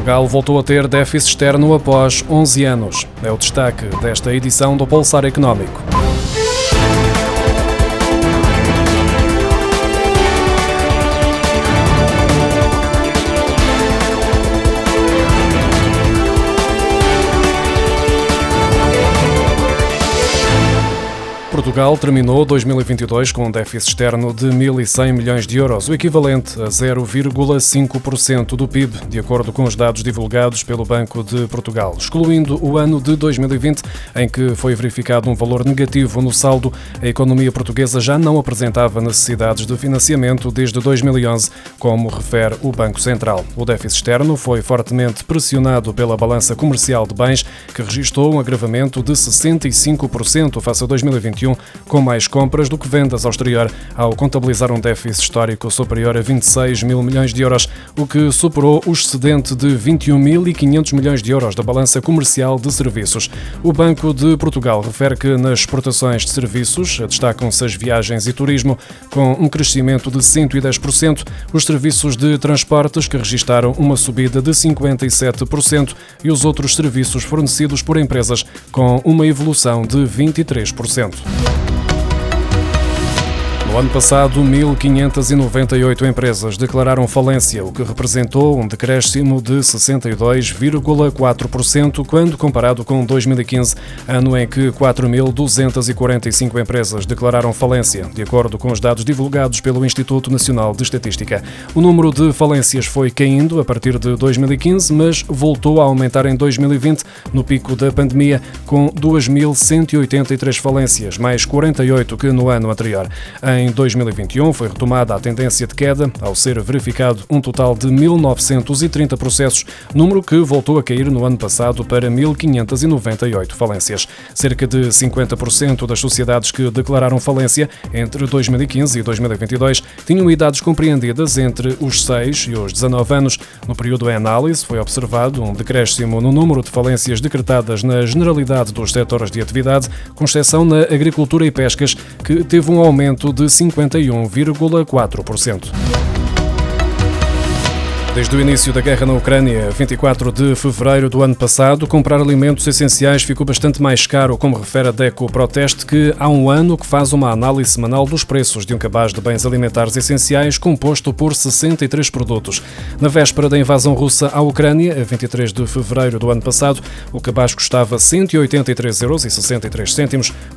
Portugal voltou a ter déficit externo após 11 anos. É o destaque desta edição do Pulsar Económico. Portugal terminou 2022 com um déficit externo de 1.100 milhões de euros, o equivalente a 0,5% do PIB, de acordo com os dados divulgados pelo Banco de Portugal. Excluindo o ano de 2020, em que foi verificado um valor negativo no saldo, a economia portuguesa já não apresentava necessidades de financiamento desde 2011, como refere o Banco Central. O déficit externo foi fortemente pressionado pela balança comercial de bens, que registrou um agravamento de 65% face a 2021 com mais compras do que vendas ao exterior, ao contabilizar um déficit histórico superior a 26 mil milhões de euros, o que superou o excedente de 21.500 milhões de euros da balança comercial de serviços. O Banco de Portugal refere que nas exportações de serviços destacam-se as viagens e turismo, com um crescimento de 110%, os serviços de transportes, que registaram uma subida de 57%, e os outros serviços fornecidos por empresas, com uma evolução de 23%. No ano passado, 1.598 empresas declararam falência, o que representou um decréscimo de 62,4% quando comparado com 2015, ano em que 4.245 empresas declararam falência, de acordo com os dados divulgados pelo Instituto Nacional de Estatística. O número de falências foi caindo a partir de 2015, mas voltou a aumentar em 2020, no pico da pandemia, com 2.183 falências, mais 48 que no ano anterior. Em em 2021 foi retomada a tendência de queda, ao ser verificado um total de 1.930 processos, número que voltou a cair no ano passado para 1.598 falências. Cerca de 50% das sociedades que declararam falência entre 2015 e 2022 tinham idades compreendidas entre os 6 e os 19 anos. No período em análise, foi observado um decréscimo no número de falências decretadas na generalidade dos setores de atividade, com exceção na agricultura e pescas, que teve um aumento de 51,4%. Desde o início da guerra na Ucrânia, 24 de fevereiro do ano passado, comprar alimentos essenciais ficou bastante mais caro, como refere a DECO Proteste, que há um ano que faz uma análise semanal dos preços de um cabaz de bens alimentares essenciais composto por 63 produtos. Na véspera da invasão russa à Ucrânia, a 23 de fevereiro do ano passado, o cabaz custava 183,63 euros.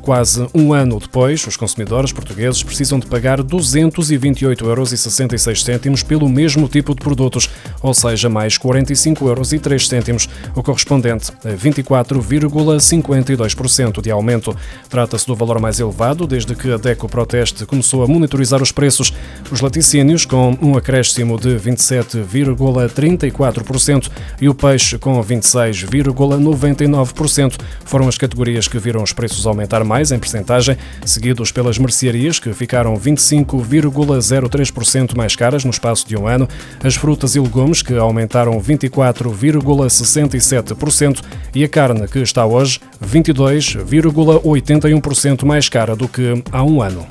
Quase um ano depois, os consumidores portugueses precisam de pagar 228,66 euros pelo mesmo tipo de produtos ou seja, mais 45 euros e 3 cêntimos, o correspondente a 24,52% de aumento. Trata-se do valor mais elevado desde que a DECO Proteste começou a monitorizar os preços. Os laticínios, com um acréscimo de 27,34% e o peixe, com 26,99%, foram as categorias que viram os preços aumentar mais em percentagem, seguidos pelas mercearias, que ficaram 25,03% mais caras no espaço de um ano, as frutas e legumes, que aumentaram 24,67%, e a carne, que está hoje 22,81% mais cara do que há um ano.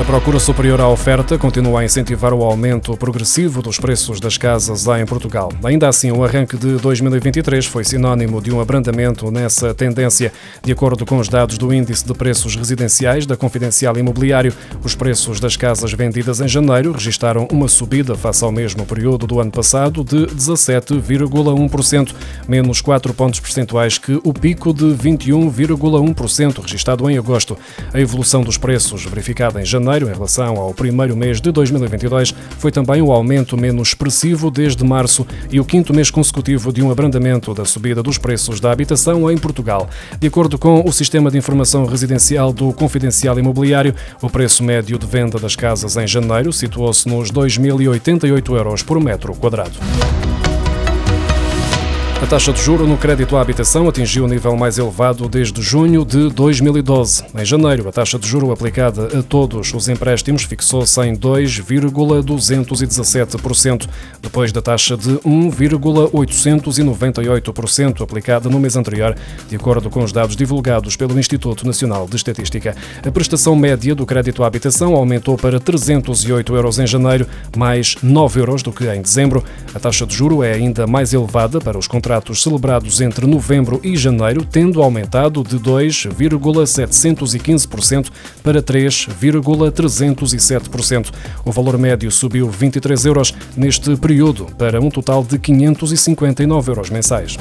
A procura superior à oferta continua a incentivar o aumento progressivo dos preços das casas em Portugal. Ainda assim, o arranque de 2023 foi sinónimo de um abrandamento nessa tendência. De acordo com os dados do Índice de Preços Residenciais da Confidencial Imobiliário, os preços das casas vendidas em janeiro registaram uma subida face ao mesmo período do ano passado de 17,1%, menos 4 pontos percentuais que o pico de 21,1% registado em agosto. A evolução dos preços verificada em janeiro janeiro em relação ao primeiro mês de 2022 foi também o aumento menos expressivo desde março e o quinto mês consecutivo de um abrandamento da subida dos preços da habitação em Portugal. De acordo com o Sistema de Informação Residencial do Confidencial Imobiliário, o preço médio de venda das casas em janeiro situou-se nos 2.088 euros por metro quadrado. A taxa de juro no crédito à habitação atingiu o nível mais elevado desde junho de 2012. Em janeiro, a taxa de juro aplicada a todos os empréstimos fixou-se em 2,217%, depois da taxa de 1,898% aplicada no mês anterior, de acordo com os dados divulgados pelo Instituto Nacional de Estatística. A prestação média do crédito à habitação aumentou para 308 euros em janeiro, mais 9 euros do que em dezembro. A taxa de juro é ainda mais elevada para os contratos contratos celebrados entre novembro e janeiro, tendo aumentado de 2,715% para 3,307%. O valor médio subiu 23 euros neste período, para um total de 559 euros mensais.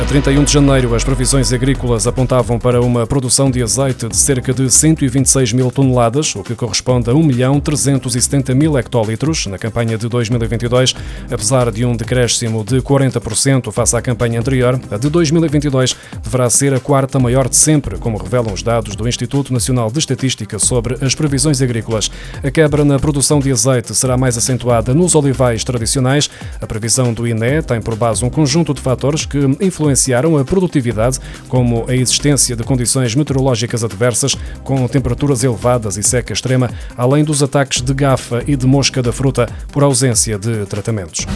A 31 de janeiro, as previsões agrícolas apontavam para uma produção de azeite de cerca de 126 mil toneladas, o que corresponde a 1 milhão 370 mil hectolitros na campanha de 2022. Apesar de um decréscimo de 40% face à campanha anterior, a de 2022 deverá ser a quarta maior de sempre, como revelam os dados do Instituto Nacional de Estatística sobre as previsões agrícolas. A quebra na produção de azeite será mais acentuada nos olivais tradicionais. A previsão do INE tem por base um conjunto de fatores que influenciam influenciaram a produtividade, como a existência de condições meteorológicas adversas, com temperaturas elevadas e seca extrema, além dos ataques de gafa e de mosca da fruta por ausência de tratamentos.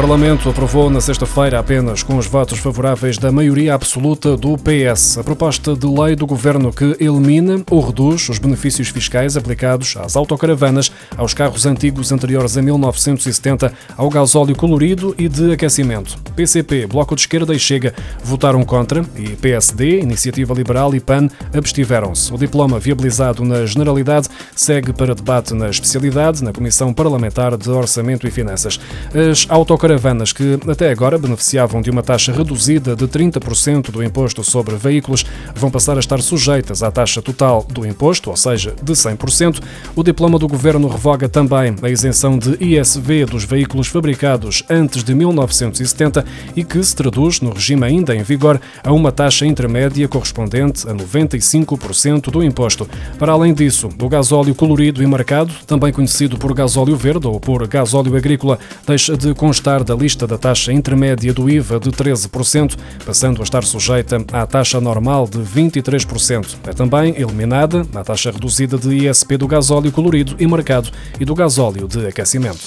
Parlamento aprovou na sexta-feira, apenas com os votos favoráveis da maioria absoluta do PS, a proposta de lei do governo que elimina ou reduz os benefícios fiscais aplicados às autocaravanas, aos carros antigos anteriores a 1970, ao gasóleo colorido e de aquecimento. PCP, Bloco de Esquerda e Chega votaram contra e PSD, Iniciativa Liberal e PAN abstiveram-se. O diploma viabilizado na Generalidade segue para debate na especialidade na Comissão Parlamentar de Orçamento e Finanças. As autocaravanas autocaravanas que até agora beneficiavam de uma taxa reduzida de 30% do imposto sobre veículos vão passar a estar sujeitas à taxa total do imposto, ou seja, de 100%. O diploma do governo revoga também a isenção de ISV dos veículos fabricados antes de 1970 e que se traduz, no regime ainda em vigor, a uma taxa intermédia correspondente a 95% do imposto. Para além disso, o gasóleo colorido e marcado, também conhecido por gasóleo verde ou por gasóleo agrícola, deixa de constar da lista da taxa intermédia do IVA de 13%, passando a estar sujeita à taxa normal de 23%. É também eliminada a taxa reduzida de ISP do gasóleo colorido e marcado e do gasóleo de aquecimento.